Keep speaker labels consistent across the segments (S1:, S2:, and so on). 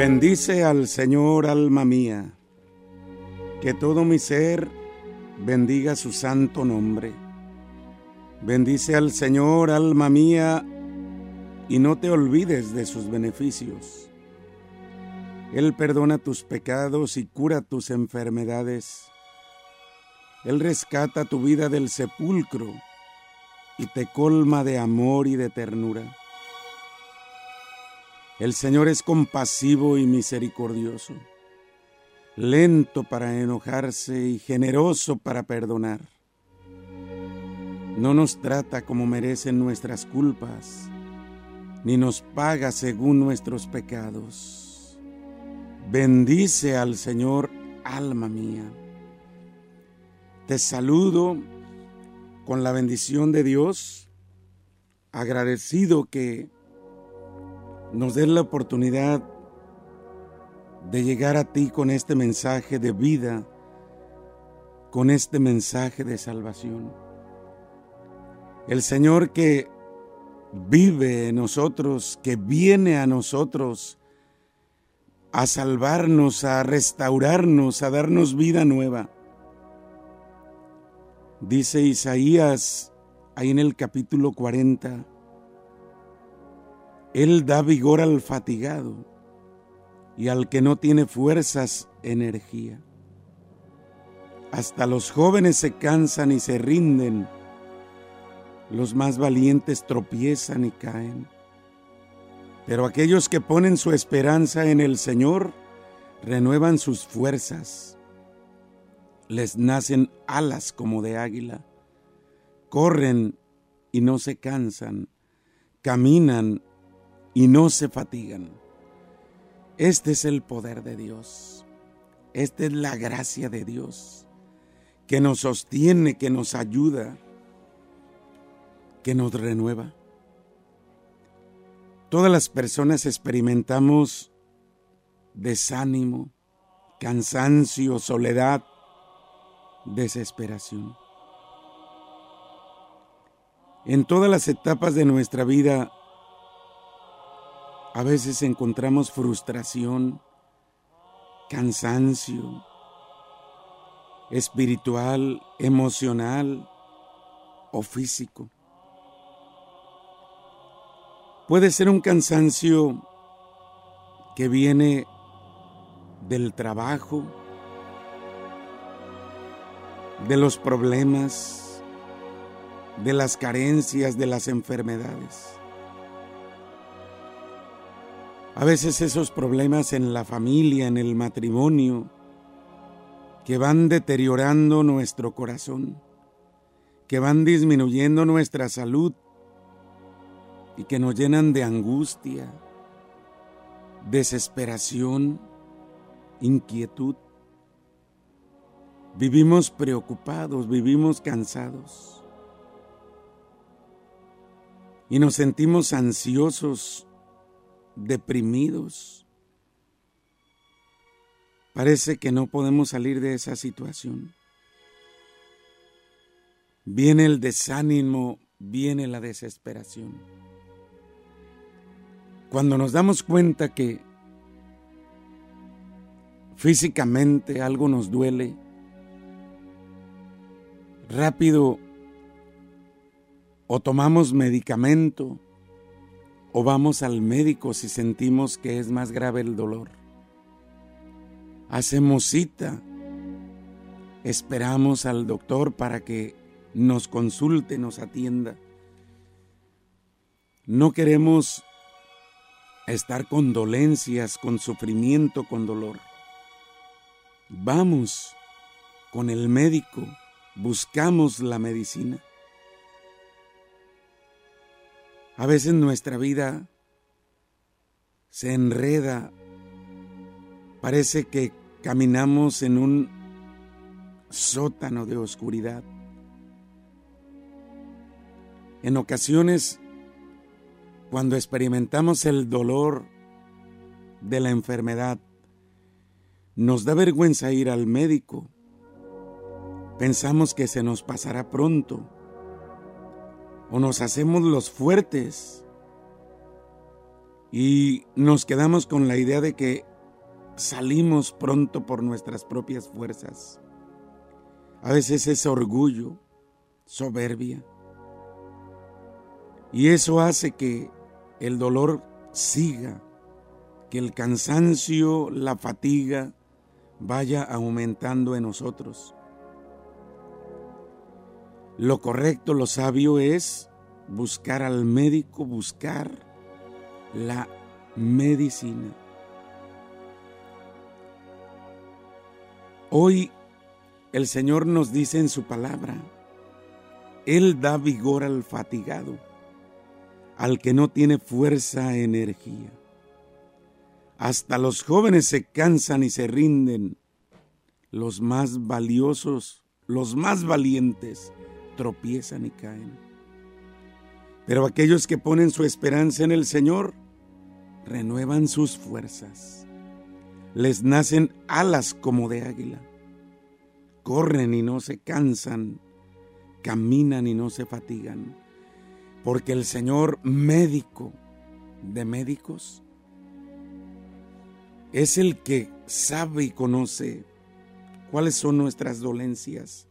S1: Bendice al Señor, alma mía, que todo mi ser bendiga su santo nombre. Bendice al Señor, alma mía, y no te olvides de sus beneficios. Él perdona tus pecados y cura tus enfermedades. Él rescata tu vida del sepulcro y te colma de amor y de ternura. El Señor es compasivo y misericordioso, lento para enojarse y generoso para perdonar. No nos trata como merecen nuestras culpas, ni nos paga según nuestros pecados. Bendice al Señor, alma mía. Te saludo con la bendición de Dios, agradecido que nos den la oportunidad de llegar a ti con este mensaje de vida, con este mensaje de salvación. El Señor que vive en nosotros, que viene a nosotros a salvarnos, a restaurarnos, a darnos vida nueva. Dice Isaías ahí en el capítulo 40, él da vigor al fatigado y al que no tiene fuerzas, energía. Hasta los jóvenes se cansan y se rinden, los más valientes tropiezan y caen. Pero aquellos que ponen su esperanza en el Señor renuevan sus fuerzas, les nacen alas como de águila, corren y no se cansan, caminan y no se fatigan. Este es el poder de Dios. Esta es la gracia de Dios que nos sostiene, que nos ayuda, que nos renueva. Todas las personas experimentamos desánimo, cansancio, soledad, desesperación. En todas las etapas de nuestra vida a veces encontramos frustración, cansancio espiritual, emocional o físico. Puede ser un cansancio que viene del trabajo, de los problemas, de las carencias, de las enfermedades. A veces esos problemas en la familia, en el matrimonio, que van deteriorando nuestro corazón, que van disminuyendo nuestra salud y que nos llenan de angustia, desesperación, inquietud. Vivimos preocupados, vivimos cansados y nos sentimos ansiosos deprimidos. Parece que no podemos salir de esa situación. Viene el desánimo, viene la desesperación. Cuando nos damos cuenta que físicamente algo nos duele, rápido o tomamos medicamento o vamos al médico si sentimos que es más grave el dolor. Hacemos cita, esperamos al doctor para que nos consulte, nos atienda. No queremos estar con dolencias, con sufrimiento, con dolor. Vamos con el médico, buscamos la medicina. A veces nuestra vida se enreda, parece que caminamos en un sótano de oscuridad. En ocasiones, cuando experimentamos el dolor de la enfermedad, nos da vergüenza ir al médico. Pensamos que se nos pasará pronto o nos hacemos los fuertes y nos quedamos con la idea de que salimos pronto por nuestras propias fuerzas. A veces es orgullo, soberbia. Y eso hace que el dolor siga, que el cansancio, la fatiga vaya aumentando en nosotros. Lo correcto, lo sabio es buscar al médico, buscar la medicina. Hoy el Señor nos dice en su palabra, Él da vigor al fatigado, al que no tiene fuerza, energía. Hasta los jóvenes se cansan y se rinden, los más valiosos, los más valientes, tropiezan y caen. Pero aquellos que ponen su esperanza en el Señor, renuevan sus fuerzas. Les nacen alas como de águila. Corren y no se cansan, caminan y no se fatigan. Porque el Señor médico de médicos es el que sabe y conoce cuáles son nuestras dolencias,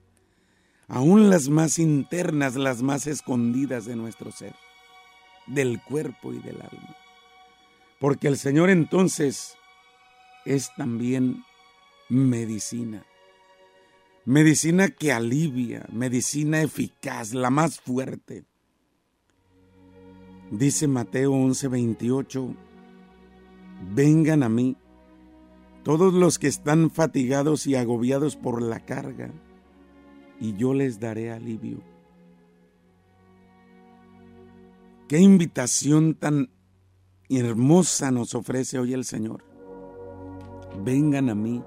S1: aún las más internas, las más escondidas de nuestro ser, del cuerpo y del alma. Porque el Señor entonces es también medicina. Medicina que alivia, medicina eficaz, la más fuerte. Dice Mateo 11:28, vengan a mí todos los que están fatigados y agobiados por la carga, y yo les daré alivio. Qué invitación tan hermosa nos ofrece hoy el Señor. Vengan a mí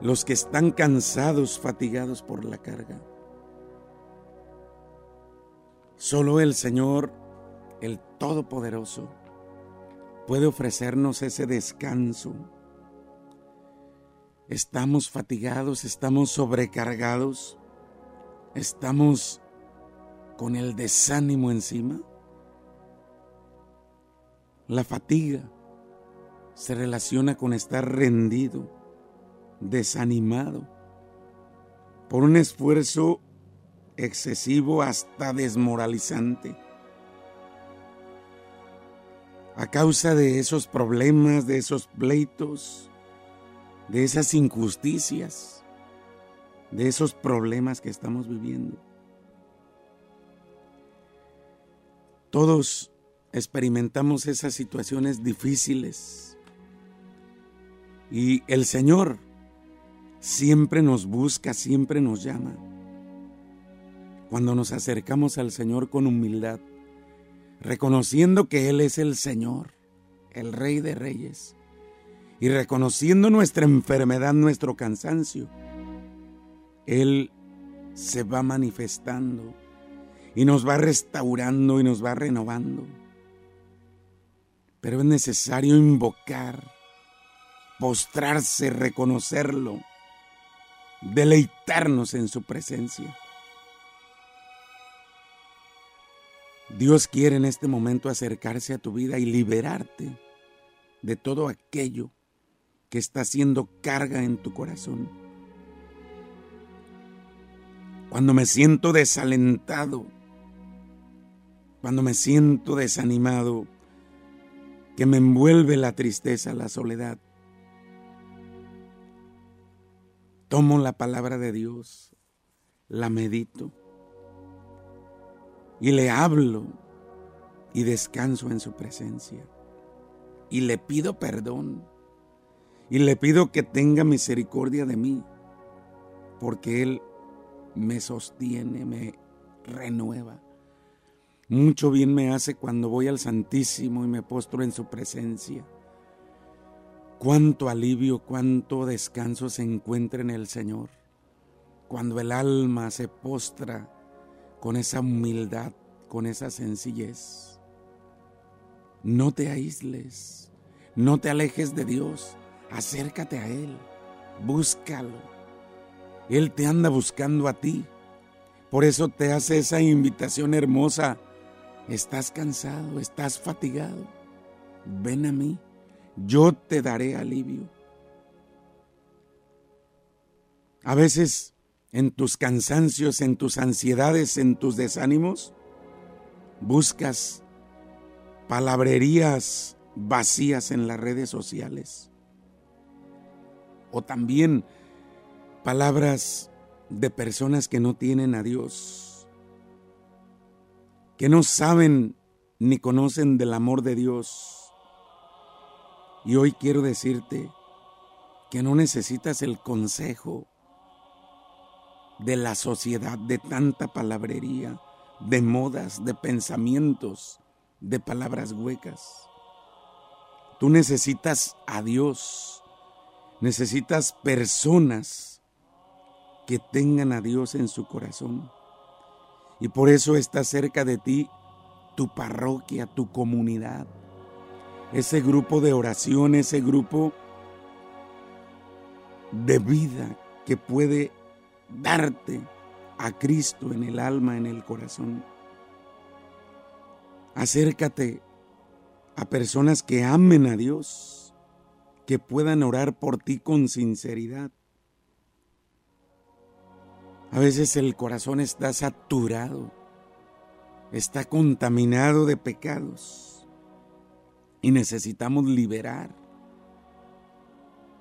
S1: los que están cansados, fatigados por la carga. Solo el Señor, el Todopoderoso, puede ofrecernos ese descanso. Estamos fatigados, estamos sobrecargados, estamos con el desánimo encima. La fatiga se relaciona con estar rendido, desanimado, por un esfuerzo excesivo hasta desmoralizante. A causa de esos problemas, de esos pleitos, de esas injusticias, de esos problemas que estamos viviendo. Todos experimentamos esas situaciones difíciles. Y el Señor siempre nos busca, siempre nos llama. Cuando nos acercamos al Señor con humildad, reconociendo que Él es el Señor, el Rey de Reyes, y reconociendo nuestra enfermedad, nuestro cansancio, Él se va manifestando y nos va restaurando y nos va renovando. Pero es necesario invocar, postrarse, reconocerlo, deleitarnos en su presencia. Dios quiere en este momento acercarse a tu vida y liberarte de todo aquello que está haciendo carga en tu corazón. Cuando me siento desalentado, cuando me siento desanimado, que me envuelve la tristeza, la soledad. Tomo la palabra de Dios, la medito y le hablo y descanso en su presencia. Y le pido perdón y le pido que tenga misericordia de mí, porque Él me sostiene, me renueva. Mucho bien me hace cuando voy al Santísimo y me postro en su presencia. Cuánto alivio, cuánto descanso se encuentra en el Señor. Cuando el alma se postra con esa humildad, con esa sencillez. No te aísles, no te alejes de Dios, acércate a Él, búscalo. Él te anda buscando a ti. Por eso te hace esa invitación hermosa estás cansado, estás fatigado, ven a mí, yo te daré alivio. A veces en tus cansancios, en tus ansiedades, en tus desánimos, buscas palabrerías vacías en las redes sociales. O también palabras de personas que no tienen a Dios, que no saben ni conocen del amor de Dios. Y hoy quiero decirte que no necesitas el consejo de la sociedad, de tanta palabrería, de modas, de pensamientos, de palabras huecas. Tú necesitas a Dios, necesitas personas que tengan a Dios en su corazón. Y por eso está cerca de ti tu parroquia, tu comunidad, ese grupo de oración, ese grupo de vida que puede darte a Cristo en el alma, en el corazón. Acércate a personas que amen a Dios, que puedan orar por ti con sinceridad. A veces el corazón está saturado, está contaminado de pecados y necesitamos liberar,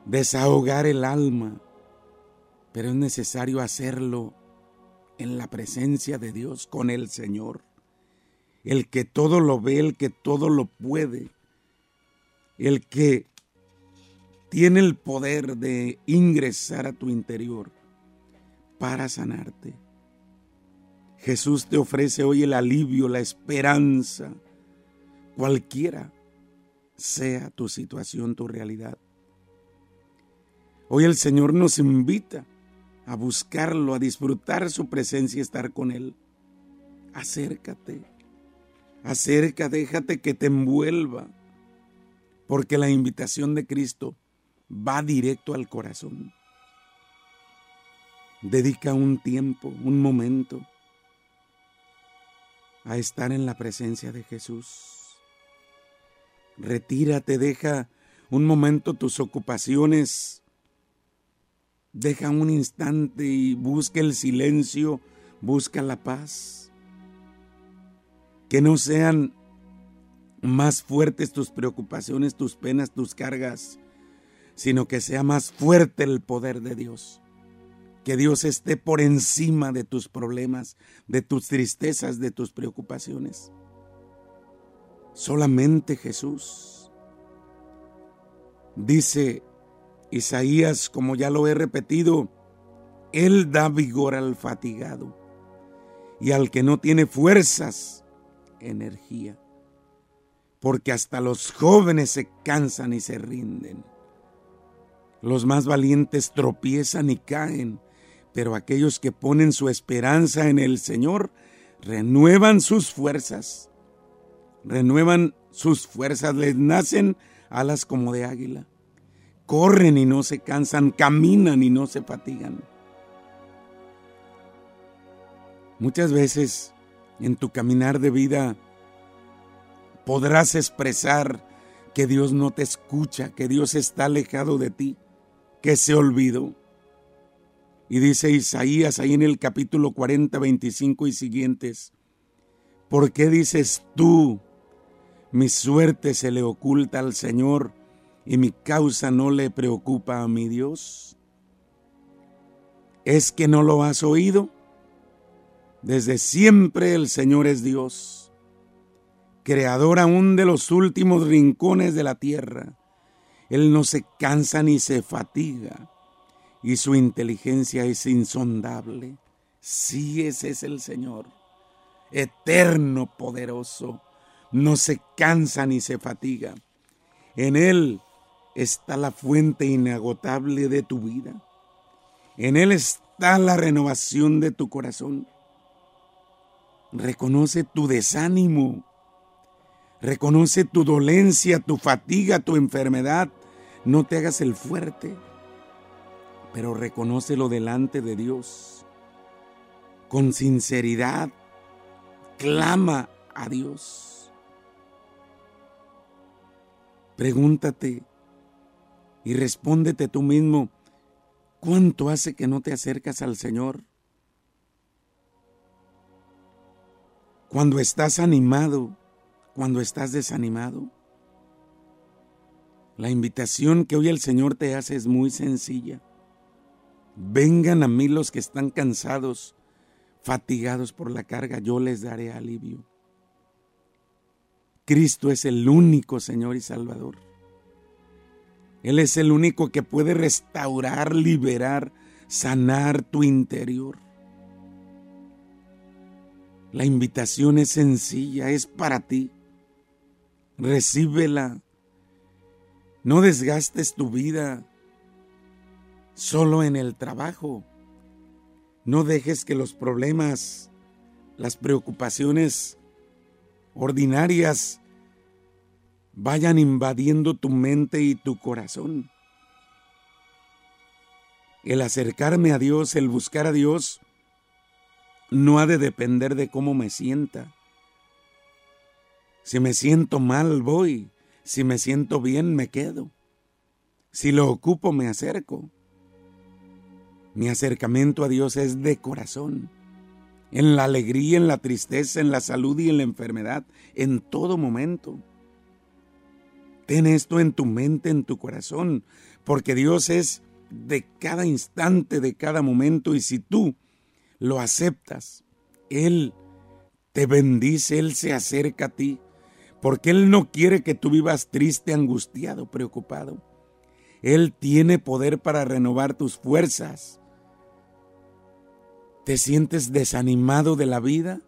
S1: desahogar el alma, pero es necesario hacerlo en la presencia de Dios con el Señor. El que todo lo ve, el que todo lo puede, el que tiene el poder de ingresar a tu interior para sanarte. Jesús te ofrece hoy el alivio, la esperanza, cualquiera sea tu situación, tu realidad. Hoy el Señor nos invita a buscarlo, a disfrutar su presencia y estar con Él. Acércate Acerca, déjate que te envuelva, porque la invitación de Cristo va directo al corazón. Dedica un tiempo, un momento a estar en la presencia de Jesús. Retírate, deja un momento tus ocupaciones. Deja un instante y busca el silencio, busca la paz que no sean más fuertes tus preocupaciones, tus penas, tus cargas, sino que sea más fuerte el poder de Dios. Que Dios esté por encima de tus problemas, de tus tristezas, de tus preocupaciones. Solamente Jesús. Dice Isaías, como ya lo he repetido, Él da vigor al fatigado y al que no tiene fuerzas energía, porque hasta los jóvenes se cansan y se rinden. Los más valientes tropiezan y caen, pero aquellos que ponen su esperanza en el Señor renuevan sus fuerzas, renuevan sus fuerzas, les nacen alas como de águila, corren y no se cansan, caminan y no se fatigan. Muchas veces en tu caminar de vida podrás expresar que Dios no te escucha, que Dios está alejado de ti, que se olvidó. Y dice Isaías ahí en el capítulo 40, 25 y siguientes, ¿por qué dices tú, mi suerte se le oculta al Señor y mi causa no le preocupa a mi Dios? ¿Es que no lo has oído? Desde siempre el Señor es Dios, creador aún de los últimos rincones de la tierra. Él no se cansa ni se fatiga y su inteligencia es insondable. Sí, ese es el Señor, eterno, poderoso, no se cansa ni se fatiga. En Él está la fuente inagotable de tu vida. En Él está la renovación de tu corazón. Reconoce tu desánimo. Reconoce tu dolencia, tu fatiga, tu enfermedad. No te hagas el fuerte, pero reconócelo delante de Dios. Con sinceridad, clama a Dios. Pregúntate y respóndete tú mismo, ¿Cuánto hace que no te acercas al Señor? Cuando estás animado, cuando estás desanimado. La invitación que hoy el Señor te hace es muy sencilla. Vengan a mí los que están cansados, fatigados por la carga, yo les daré alivio. Cristo es el único Señor y Salvador. Él es el único que puede restaurar, liberar, sanar tu interior. La invitación es sencilla, es para ti. Recíbela. No desgastes tu vida solo en el trabajo. No dejes que los problemas, las preocupaciones ordinarias vayan invadiendo tu mente y tu corazón. El acercarme a Dios, el buscar a Dios, no ha de depender de cómo me sienta. Si me siento mal, voy. Si me siento bien, me quedo. Si lo ocupo, me acerco. Mi acercamiento a Dios es de corazón. En la alegría, en la tristeza, en la salud y en la enfermedad, en todo momento. Ten esto en tu mente, en tu corazón, porque Dios es de cada instante, de cada momento, y si tú lo aceptas, Él te bendice, Él se acerca a ti, porque Él no quiere que tú vivas triste, angustiado, preocupado. Él tiene poder para renovar tus fuerzas. ¿Te sientes desanimado de la vida?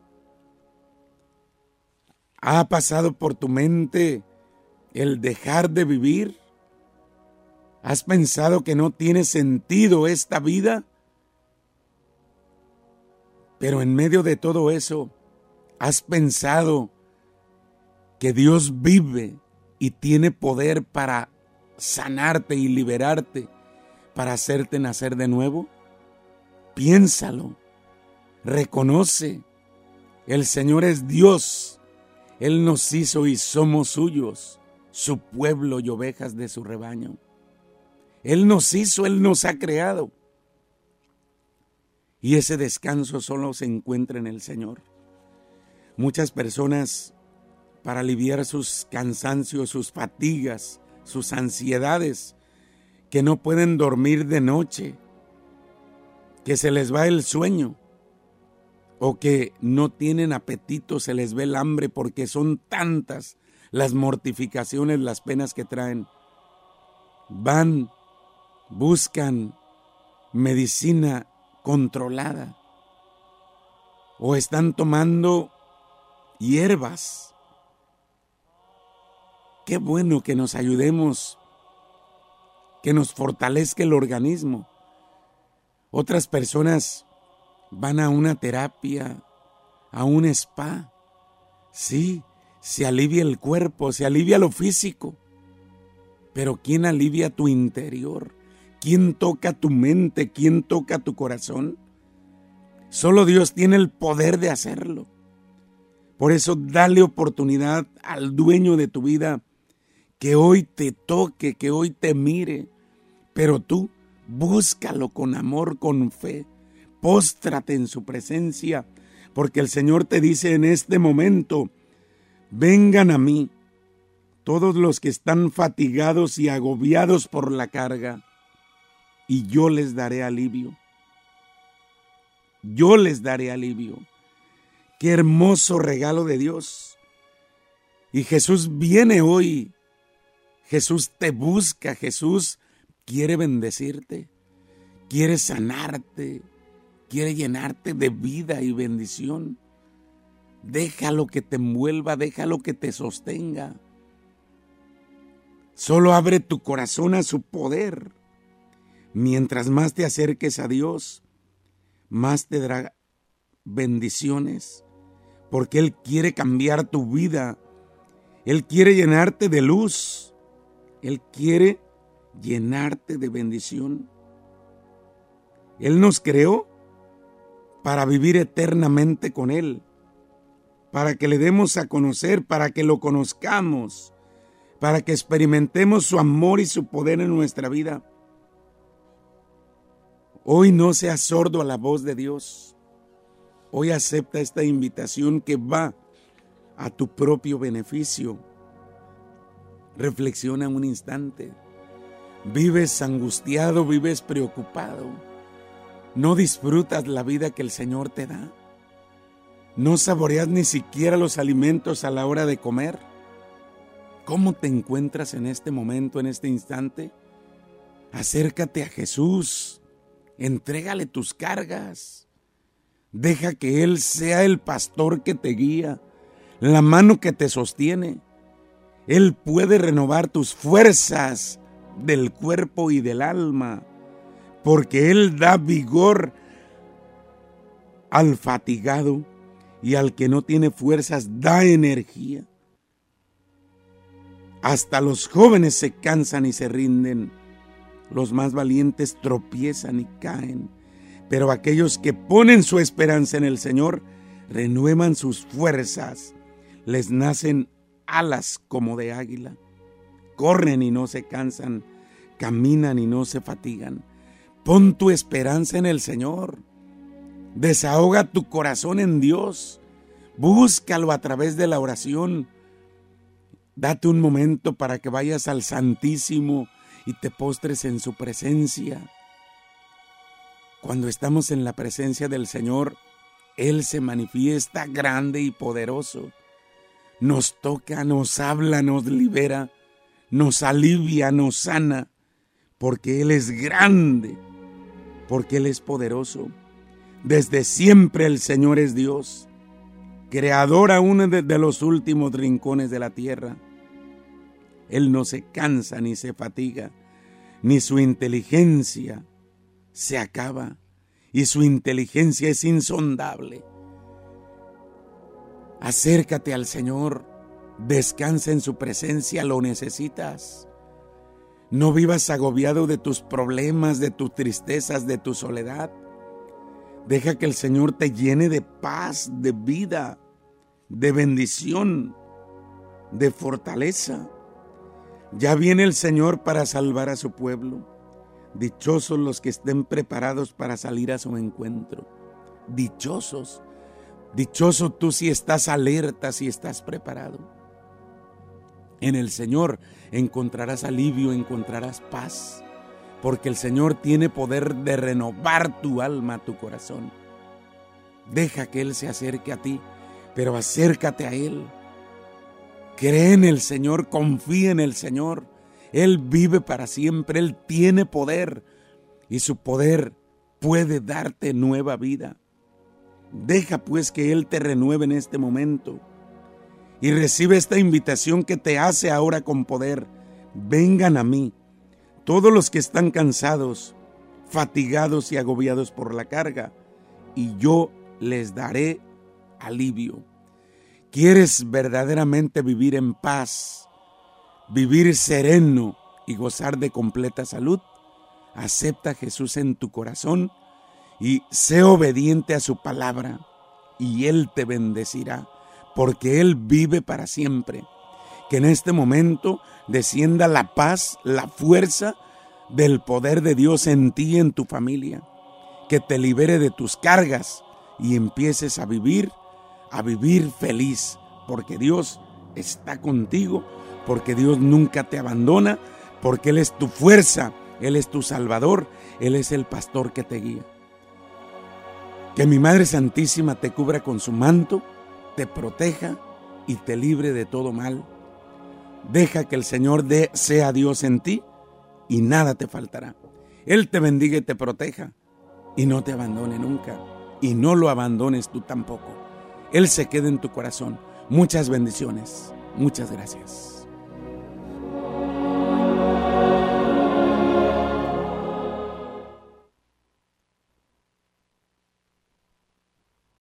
S1: ¿Ha pasado por tu mente el dejar de vivir? ¿Has pensado que no tiene sentido esta vida? Pero en medio de todo eso, ¿has pensado que Dios vive y tiene poder para sanarte y liberarte, para hacerte nacer de nuevo? Piénsalo, reconoce, el Señor es Dios, Él nos hizo y somos suyos su pueblo y ovejas de su rebaño. Él nos hizo, Él nos ha creado. Y ese descanso solo se encuentra en el Señor. Muchas personas, para aliviar sus cansancios, sus fatigas, sus ansiedades, que no pueden dormir de noche, que se les va el sueño, o que no tienen apetito, se les ve el hambre porque son tantas las mortificaciones, las penas que traen. Van, buscan medicina controlada o están tomando hierbas. Qué bueno que nos ayudemos, que nos fortalezca el organismo. Otras personas van a una terapia, a un spa. Sí, se alivia el cuerpo, se alivia lo físico. Pero ¿quién alivia tu interior? ¿Quién toca tu mente? ¿Quién toca tu corazón? Solo Dios tiene el poder de hacerlo. Por eso dale oportunidad al dueño de tu vida que hoy te toque, que hoy te mire. Pero tú búscalo con amor, con fe. Póstrate en su presencia, porque el Señor te dice en este momento, Vengan a mí todos los que están fatigados y agobiados por la carga, y yo les daré alivio. Yo les daré alivio. Qué hermoso regalo de Dios. Y Jesús viene hoy. Jesús te busca. Jesús quiere bendecirte. Quiere sanarte. Quiere llenarte de vida y bendición. Déjalo que te envuelva, déjalo que te sostenga. Solo abre tu corazón a su poder. Mientras más te acerques a Dios, más te dará bendiciones, porque Él quiere cambiar tu vida. Él quiere llenarte de luz. Él quiere llenarte de bendición. Él nos creó para vivir eternamente con Él para que le demos a conocer, para que lo conozcamos, para que experimentemos su amor y su poder en nuestra vida. Hoy no seas sordo a la voz de Dios. Hoy acepta esta invitación que va a tu propio beneficio. Reflexiona un instante. Vives angustiado, vives preocupado. No disfrutas la vida que el Señor te da. No saboreas ni siquiera los alimentos a la hora de comer. ¿Cómo te encuentras en este momento, en este instante? Acércate a Jesús. Entrégale tus cargas. Deja que Él sea el pastor que te guía, la mano que te sostiene. Él puede renovar tus fuerzas del cuerpo y del alma, porque Él da vigor al fatigado y al que no tiene fuerzas da energía. Hasta los jóvenes se cansan y se rinden, los más valientes tropiezan y caen, pero aquellos que ponen su esperanza en el Señor renuevan sus fuerzas, les nacen alas como de águila, corren y no se cansan, caminan y no se fatigan. Pon tu esperanza en el Señor. Desahoga tu corazón en Dios. Búscalo a través de la oración. Date un momento para que vayas al Santísimo y te postres en su presencia. Cuando estamos en la presencia del Señor, Él se manifiesta grande y poderoso. Nos toca, nos habla, nos libera, nos alivia, nos sana, porque Él es grande, porque Él es poderoso. Desde siempre el Señor es Dios, creador aún de, los últimos rincones de la tierra. Él no se cansa ni se fatiga, ni su inteligencia se acaba, y su inteligencia es insondable. Acércate al Señor, descansa en su presencia, lo necesitas. No vivas agobiado de tus problemas, de tus tristezas, de tu soledad. Deja que el Señor te llene de paz, de vida, de bendición, de fortaleza. Ya viene el Señor para salvar a su pueblo. Dichosos los que estén preparados para salir a su encuentro. Dichosos. Dichoso tú si estás alerta, si estás preparado. En el Señor encontrarás alivio, encontrarás paz porque el Señor tiene poder de renovar tu alma, tu corazón. Deja que Él se acerque a ti, pero acércate a Él. Cree en el Señor, confía en el Señor. Él vive para siempre, Él tiene poder y su poder puede darte nueva vida. Deja pues que Él te renueve en este momento y recibe esta invitación que te hace ahora con poder. Vengan a mí todos los que están cansados, fatigados y agobiados por la carga, y yo les daré alivio. ¿Quieres verdaderamente vivir en paz, vivir sereno y gozar de completa salud? Acepta a Jesús en tu corazón y sé obediente a su palabra, y Él te bendecirá, porque Él vive para siempre que en este momento descienda la paz, la fuerza del poder de Dios en ti y en tu familia. Que te libere de tus cargas y empieces a vivir, a vivir feliz, porque Dios está contigo, porque Dios nunca te abandona, porque Él es tu fuerza, Él es tu salvador, Él es el pastor que te guía. Que mi Madre Santísima te cubra con su manto, te proteja y te libre de todo mal Deja que el Señor sea Dios en ti y nada te faltará. Él te bendiga y te proteja y no te abandone nunca. Y no lo abandones tú tampoco. Él se quede en tu corazón. Muchas bendiciones. Muchas gracias.